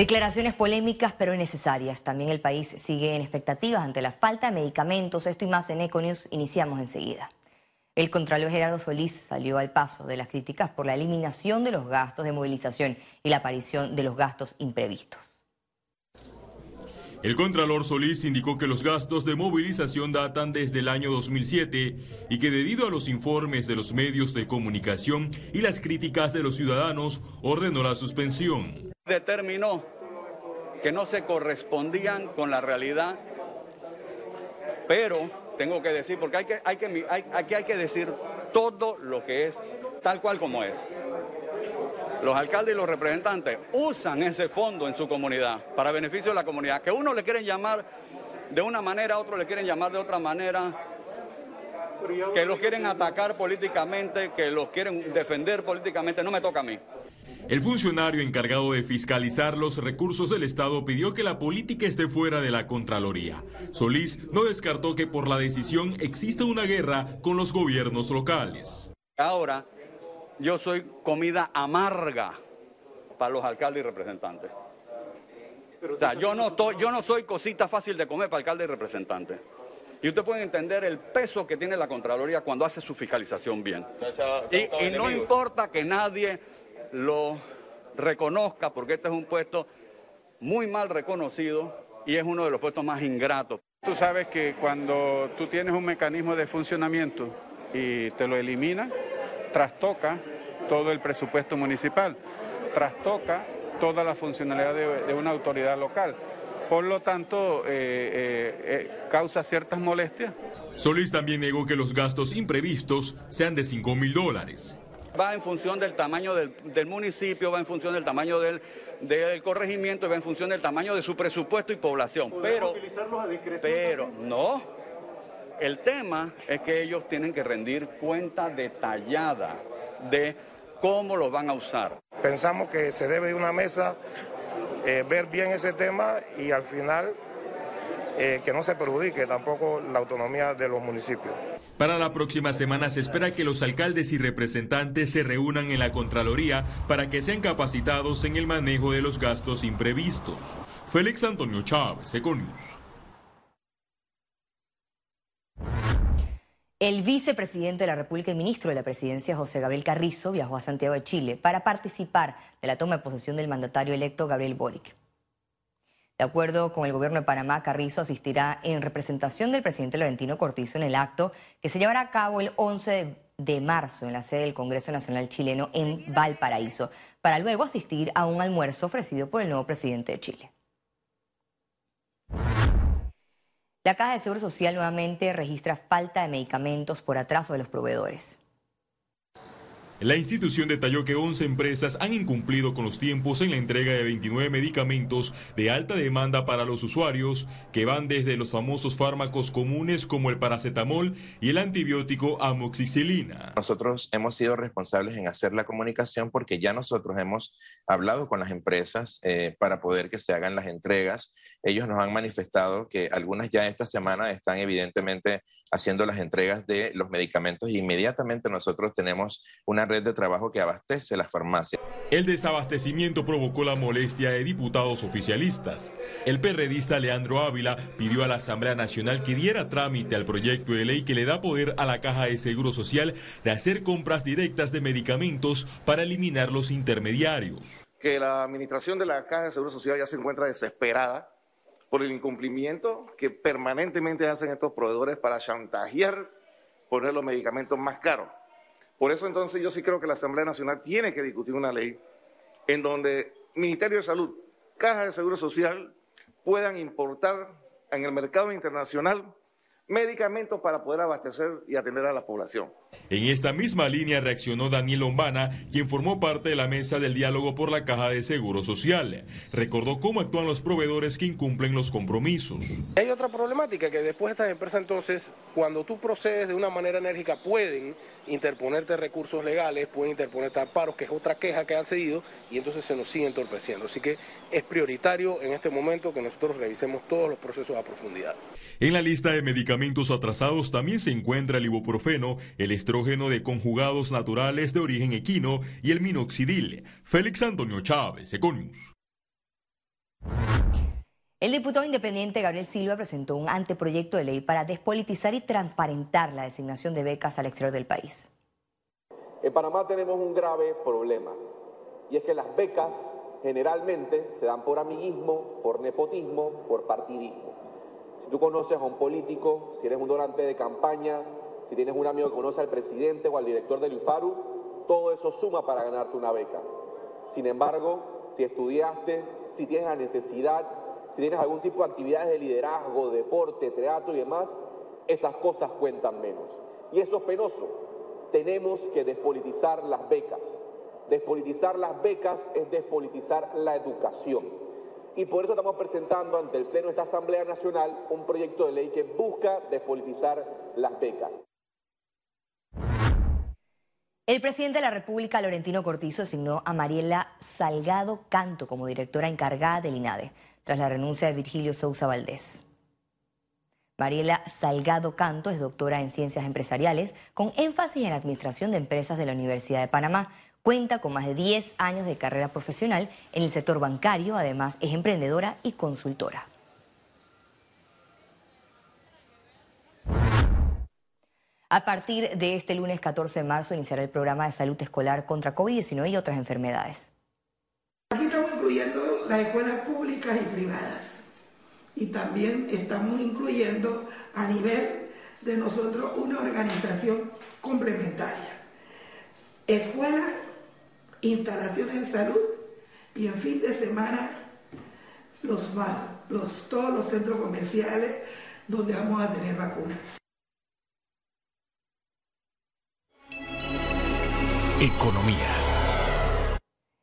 Declaraciones polémicas pero necesarias. También el país sigue en expectativas ante la falta de medicamentos. Esto y más en Econius. Iniciamos enseguida. El Contralor Gerardo Solís salió al paso de las críticas por la eliminación de los gastos de movilización y la aparición de los gastos imprevistos. El Contralor Solís indicó que los gastos de movilización datan desde el año 2007 y que debido a los informes de los medios de comunicación y las críticas de los ciudadanos ordenó la suspensión determinó que no se correspondían con la realidad, pero tengo que decir, porque hay que, hay que, aquí hay que decir todo lo que es tal cual como es. Los alcaldes y los representantes usan ese fondo en su comunidad para beneficio de la comunidad, que uno le quieren llamar de una manera, otro le quieren llamar de otra manera, que los quieren atacar políticamente, que los quieren defender políticamente, no me toca a mí. El funcionario encargado de fiscalizar los recursos del Estado pidió que la política esté fuera de la Contraloría. Solís no descartó que por la decisión exista una guerra con los gobiernos locales. Ahora, yo soy comida amarga para los alcaldes y representantes. O sea, yo no, yo no soy cosita fácil de comer para alcaldes y representantes. Y usted puede entender el peso que tiene la Contraloría cuando hace su fiscalización bien. y no importa que nadie lo reconozca, porque este es un puesto muy mal reconocido y es uno de los puestos más ingratos. Tú sabes que cuando tú tienes un mecanismo de funcionamiento y te lo eliminas, trastoca todo el presupuesto municipal, trastoca toda la funcionalidad de, una autoridad local. Por lo tanto, eh, eh, eh, causa ciertas molestias. Solís también negó que los gastos imprevistos sean de 5 mil dólares va en función del tamaño del, municipio, va en función del tamaño del, del, corregimiento, va en función del tamaño de su presupuesto y población. Pero, pero no, el tema es que ellos tienen que rendir cuenta detallada de cómo los van a usar. Pensamos que se debe de una mesa eh, ver bien ese tema y al final eh, que no se perjudique tampoco la autonomía de los municipios. Para la próxima semana se espera que los alcaldes y representantes se reúnan en la Contraloría para que sean capacitados en el manejo de los gastos imprevistos. Félix Antonio Chávez, Econius. El vicepresidente de la República y ministro de la Presidencia, José Gabriel Carrizo, viajó a Santiago de Chile para participar de la toma de posesión del mandatario electo Gabriel Boric. De acuerdo con el gobierno de Panamá, Carrizo asistirá en representación del presidente Laurentino Cortizo en el acto que se llevará a cabo el 11 de marzo en la sede del Congreso Nacional Chileno en Valparaíso, para luego asistir a un almuerzo ofrecido por el nuevo presidente de Chile. La Caja de Seguro Social nuevamente registra falta de medicamentos por atraso de los proveedores. La institución detalló que 11 empresas han incumplido con los tiempos en la entrega de 29 medicamentos de alta demanda para los usuarios, que van desde los famosos fármacos comunes como el paracetamol y el antibiótico amoxicilina. Nosotros hemos sido responsables en hacer la comunicación porque ya nosotros hemos hablado con las empresas eh, para poder que se hagan las entregas. Ellos nos han manifestado que algunas ya esta semana están evidentemente haciendo las entregas de los medicamentos y inmediatamente nosotros tenemos una red de trabajo que abastece las farmacias. El desabastecimiento provocó la molestia de diputados oficialistas. El perredista Leandro Ávila pidió a la Asamblea Nacional que diera trámite al proyecto de ley que le da poder a la Caja de Seguro Social de hacer compras directas de medicamentos para eliminar los intermediarios. Que la administración de la Caja de Seguro Social ya se encuentra desesperada por el incumplimiento que permanentemente hacen estos proveedores para chantajear poner los medicamentos más caros. Por eso entonces yo sí creo que la Asamblea Nacional tiene que discutir una ley en donde Ministerio de Salud, Caja de Seguro Social puedan importar en el mercado internacional medicamentos para poder abastecer y atender a la población. En esta misma línea reaccionó Daniel Lombana, quien formó parte de la mesa del diálogo por la Caja de Seguro Social. Recordó cómo actúan los proveedores que incumplen los compromisos. Hay otra problemática que después estas empresas entonces, cuando tú procedes de una manera enérgica, pueden interponerte recursos legales, pueden interponerte amparos, que es otra queja que han cedido, y entonces se nos sigue entorpeciendo. Así que es prioritario en este momento que nosotros revisemos todos los procesos a profundidad. En la lista de medicamentos atrasados también se encuentra el ibuprofeno, el estrógeno de conjugados naturales de origen equino y el minoxidil. Félix Antonio Chávez, Econius. El diputado independiente Gabriel Silva presentó un anteproyecto de ley para despolitizar y transparentar la designación de becas al exterior del país. En Panamá tenemos un grave problema y es que las becas generalmente se dan por amiguismo, por nepotismo, por partidismo. Tú conoces a un político, si eres un donante de campaña, si tienes un amigo que conoce al presidente o al director del IFARU, todo eso suma para ganarte una beca. Sin embargo, si estudiaste, si tienes la necesidad, si tienes algún tipo de actividades de liderazgo, deporte, teatro y demás, esas cosas cuentan menos. Y eso es penoso. Tenemos que despolitizar las becas. Despolitizar las becas es despolitizar la educación. Y por eso estamos presentando ante el Pleno de esta Asamblea Nacional un proyecto de ley que busca despolitizar las becas. El presidente de la República, Laurentino Cortizo, asignó a Mariela Salgado Canto como directora encargada del INADE, tras la renuncia de Virgilio Sousa Valdés. Mariela Salgado Canto es doctora en Ciencias Empresariales, con énfasis en Administración de Empresas de la Universidad de Panamá. Cuenta con más de 10 años de carrera profesional en el sector bancario, además es emprendedora y consultora. A partir de este lunes 14 de marzo iniciará el programa de salud escolar contra COVID-19 y otras enfermedades. Aquí estamos incluyendo las escuelas públicas y privadas. Y también estamos incluyendo a nivel de nosotros una organización complementaria. Escuelas, instalaciones de salud y en fin de semana los, los, todos los centros comerciales donde vamos a tener vacunas. Economía.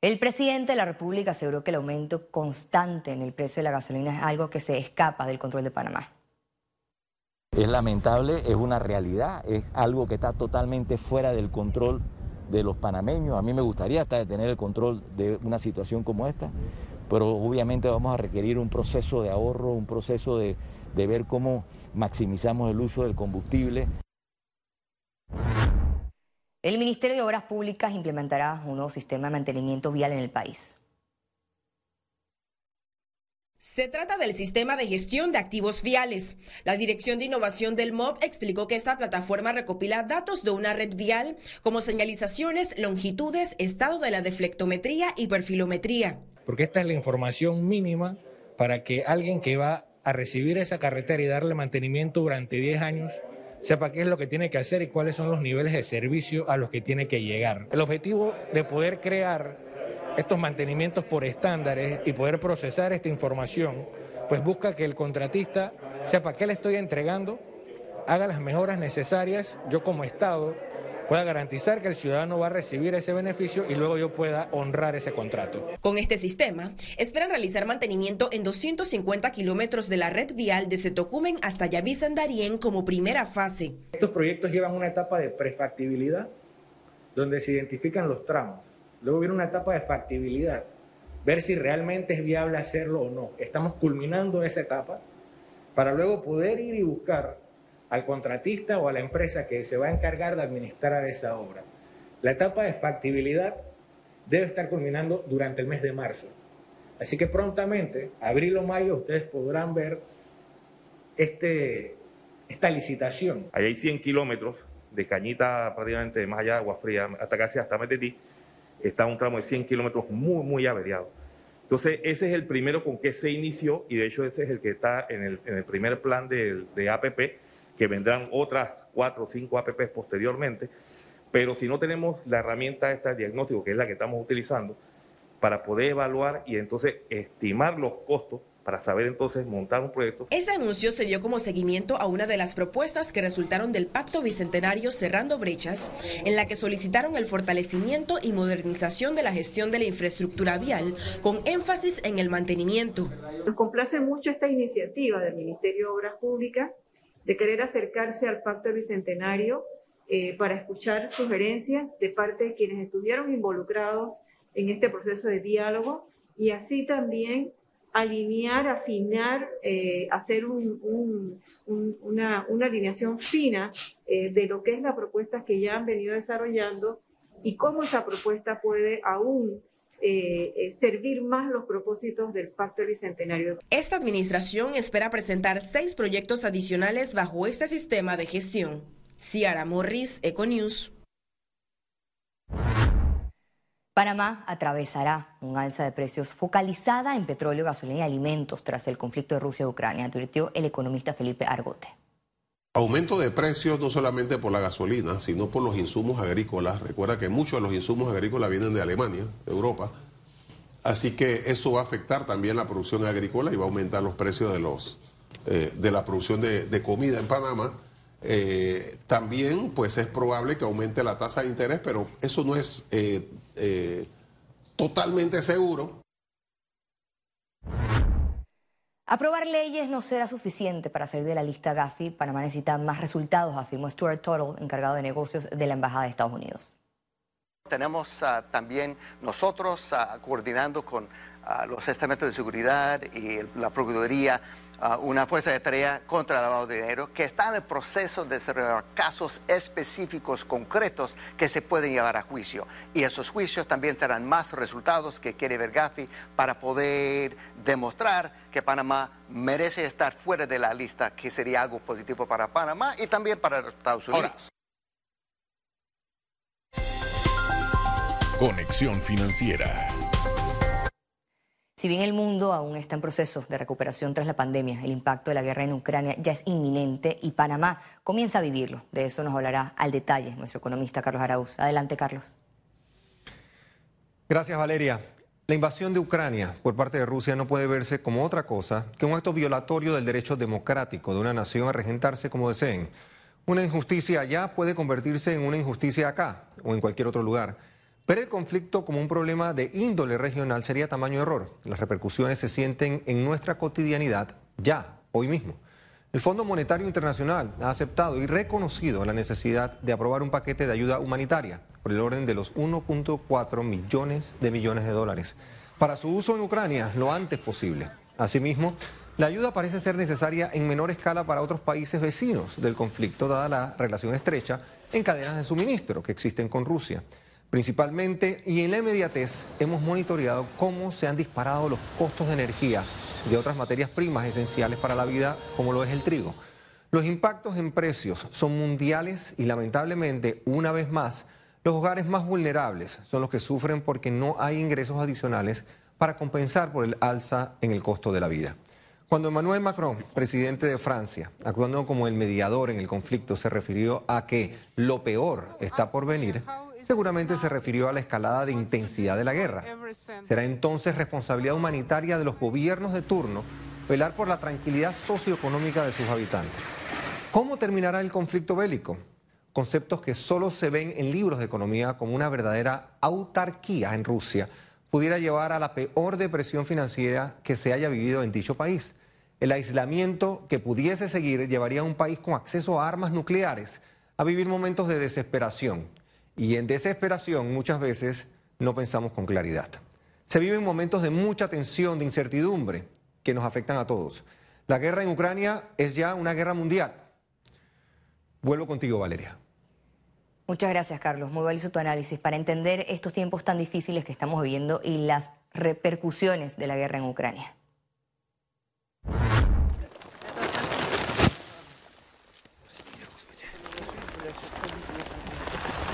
El presidente de la República aseguró que el aumento constante en el precio de la gasolina es algo que se escapa del control de Panamá. Es lamentable, es una realidad, es algo que está totalmente fuera del control de los panameños. A mí me gustaría tener el control de una situación como esta, pero obviamente vamos a requerir un proceso de ahorro, un proceso de, de ver cómo maximizamos el uso del combustible. El Ministerio de Obras Públicas implementará un nuevo sistema de mantenimiento vial en el país. Se trata del sistema de gestión de activos viales. La Dirección de Innovación del MOB explicó que esta plataforma recopila datos de una red vial como señalizaciones, longitudes, estado de la deflectometría y perfilometría. Porque esta es la información mínima para que alguien que va a recibir esa carretera y darle mantenimiento durante 10 años sepa qué es lo que tiene que hacer y cuáles son los niveles de servicio a los que tiene que llegar. El objetivo de poder crear estos mantenimientos por estándares y poder procesar esta información, pues busca que el contratista sepa qué le estoy entregando, haga las mejoras necesarias, yo como Estado pueda garantizar que el ciudadano va a recibir ese beneficio y luego yo pueda honrar ese contrato. Con este sistema, esperan realizar mantenimiento en 250 kilómetros de la red vial desde Tocumen hasta Yaví-Sandarien como primera fase. Estos proyectos llevan una etapa de prefactibilidad, donde se identifican los tramos. Luego viene una etapa de factibilidad, ver si realmente es viable hacerlo o no. Estamos culminando esa etapa para luego poder ir y buscar al contratista o a la empresa que se va a encargar de administrar esa obra. La etapa de factibilidad debe estar culminando durante el mes de marzo. Así que prontamente, abril o mayo, ustedes podrán ver este, esta licitación. Ahí hay 100 kilómetros de cañita prácticamente más allá de Agua Fría, hasta casi hasta Metetí. Está un tramo de 100 kilómetros muy, muy averiado. Entonces, ese es el primero con que se inició y de hecho ese es el que está en el, en el primer plan de, de APP que vendrán otras cuatro o cinco APPs posteriormente, pero si no tenemos la herramienta esta de diagnóstico, que es la que estamos utilizando, para poder evaluar y entonces estimar los costos para saber entonces montar un proyecto. Ese anuncio se dio como seguimiento a una de las propuestas que resultaron del Pacto Bicentenario Cerrando Brechas, en la que solicitaron el fortalecimiento y modernización de la gestión de la infraestructura vial, con énfasis en el mantenimiento. Nos complace mucho esta iniciativa del Ministerio de Obras Públicas de querer acercarse al Pacto Bicentenario eh, para escuchar sugerencias de parte de quienes estuvieron involucrados en este proceso de diálogo y así también alinear, afinar, eh, hacer una, alineación fina eh, de lo que es la propuesta que ya han venido desarrollando y cómo esa propuesta puede aún eh, servir más los propósitos del Pacto Bicentenario. Esta administración espera presentar seis proyectos adicionales bajo este sistema de gestión. Ciara Morris, Econews. Panamá atravesará un alza de precios focalizada en petróleo, gasolina y alimentos tras el conflicto de Rusia y Ucrania, advirtió el economista Felipe Argote. Aumento de precios no solamente por la gasolina, sino por los insumos agrícolas. Recuerda que muchos de los insumos agrícolas vienen de Alemania, de Europa. Así que eso va a afectar también la producción agrícola y va a aumentar los precios de, los, eh, de la producción de, comida en Panamá. Eh, también pues es probable que aumente la tasa de interés, pero eso no es eh, totalmente seguro. Aprobar leyes no será suficiente para salir de la lista Gafi. Panamá necesita más resultados, afirmó Stuart Tuttle, encargado de negocios de la Embajada de Estados Unidos. Tenemos uh, también nosotros uh, coordinando con uh, los estamentos de seguridad y la Procuraduría una fuerza de tarea contra el lavado de dinero que está en el proceso de desarrollar casos específicos, concretos, que se pueden llevar a juicio. Y esos juicios también tendrán más resultados que quiere ver Gafi para poder demostrar que Panamá merece estar fuera de la lista, que sería algo positivo para Panamá y también para los Estados Unidos. Conexión Financiera. Si bien el mundo aún está en proceso de recuperación tras la pandemia, el impacto de la guerra en Ucrania ya es inminente y Panamá comienza a vivirlo. De eso nos hablará al detalle nuestro economista Carlos Arauz. Adelante, Carlos. Gracias, Valeria. La invasión de Ucrania por parte de Rusia no puede verse como otra cosa que un acto violatorio del derecho democrático de una nación a regentarse como deseen. Una injusticia allá puede convertirse en una injusticia acá o en cualquier otro lugar. Ver el conflicto como un problema de índole regional sería tamaño error. Las repercusiones se sienten en nuestra cotidianidad ya, hoy mismo. El Fondo Monetario Internacional ha aceptado y reconocido la necesidad de aprobar un paquete de ayuda humanitaria por el orden de los 1.4 millones de millones de dólares para su uso en Ucrania lo antes posible. Asimismo, la ayuda parece ser necesaria en menor escala para otros países vecinos del conflicto, dada la relación estrecha en cadenas de suministro que existen con Rusia principalmente, y en la inmediatez hemos monitoreado cómo se han disparado los costos de energía de otras materias primas esenciales para la vida, como lo es el trigo. Los impactos en precios son mundiales y lamentablemente, una vez más, los hogares más vulnerables son los que sufren porque no hay ingresos adicionales para compensar por el alza en el costo de la vida. Cuando Emmanuel Macron, presidente de Francia, actuando como el mediador en el conflicto, se refirió a que lo peor está por venir, seguramente se refirió a la escalada de intensidad de la guerra. Será entonces responsabilidad humanitaria de los gobiernos de turno velar por la tranquilidad socioeconómica de sus habitantes. ¿Cómo terminará el conflicto bélico? Conceptos que solo se ven en libros de economía como una verdadera autarquía en Rusia pudiera llevar a la peor depresión financiera que se haya vivido en dicho país. El aislamiento que pudiese seguir llevaría a un país con acceso a armas nucleares a vivir momentos de desesperación, y en desesperación muchas veces no pensamos con claridad. Se viven momentos de mucha tensión, de incertidumbre, que nos afectan a todos. La guerra en Ucrania es ya una guerra mundial. Vuelvo contigo, Valeria. Muchas gracias, Carlos. Muy valioso tu análisis para entender estos tiempos tan difíciles que estamos viviendo y las repercusiones de la guerra en Ucrania.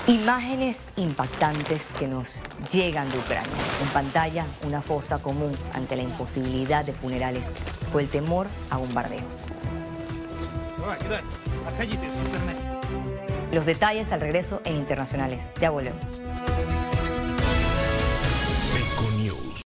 Imágenes impactantes que nos llegan de Ucrania. En pantalla, una fosa común ante la imposibilidad de funerales o el temor a bombardeos. Los detalles al regreso en Internacionales. Ya volvemos.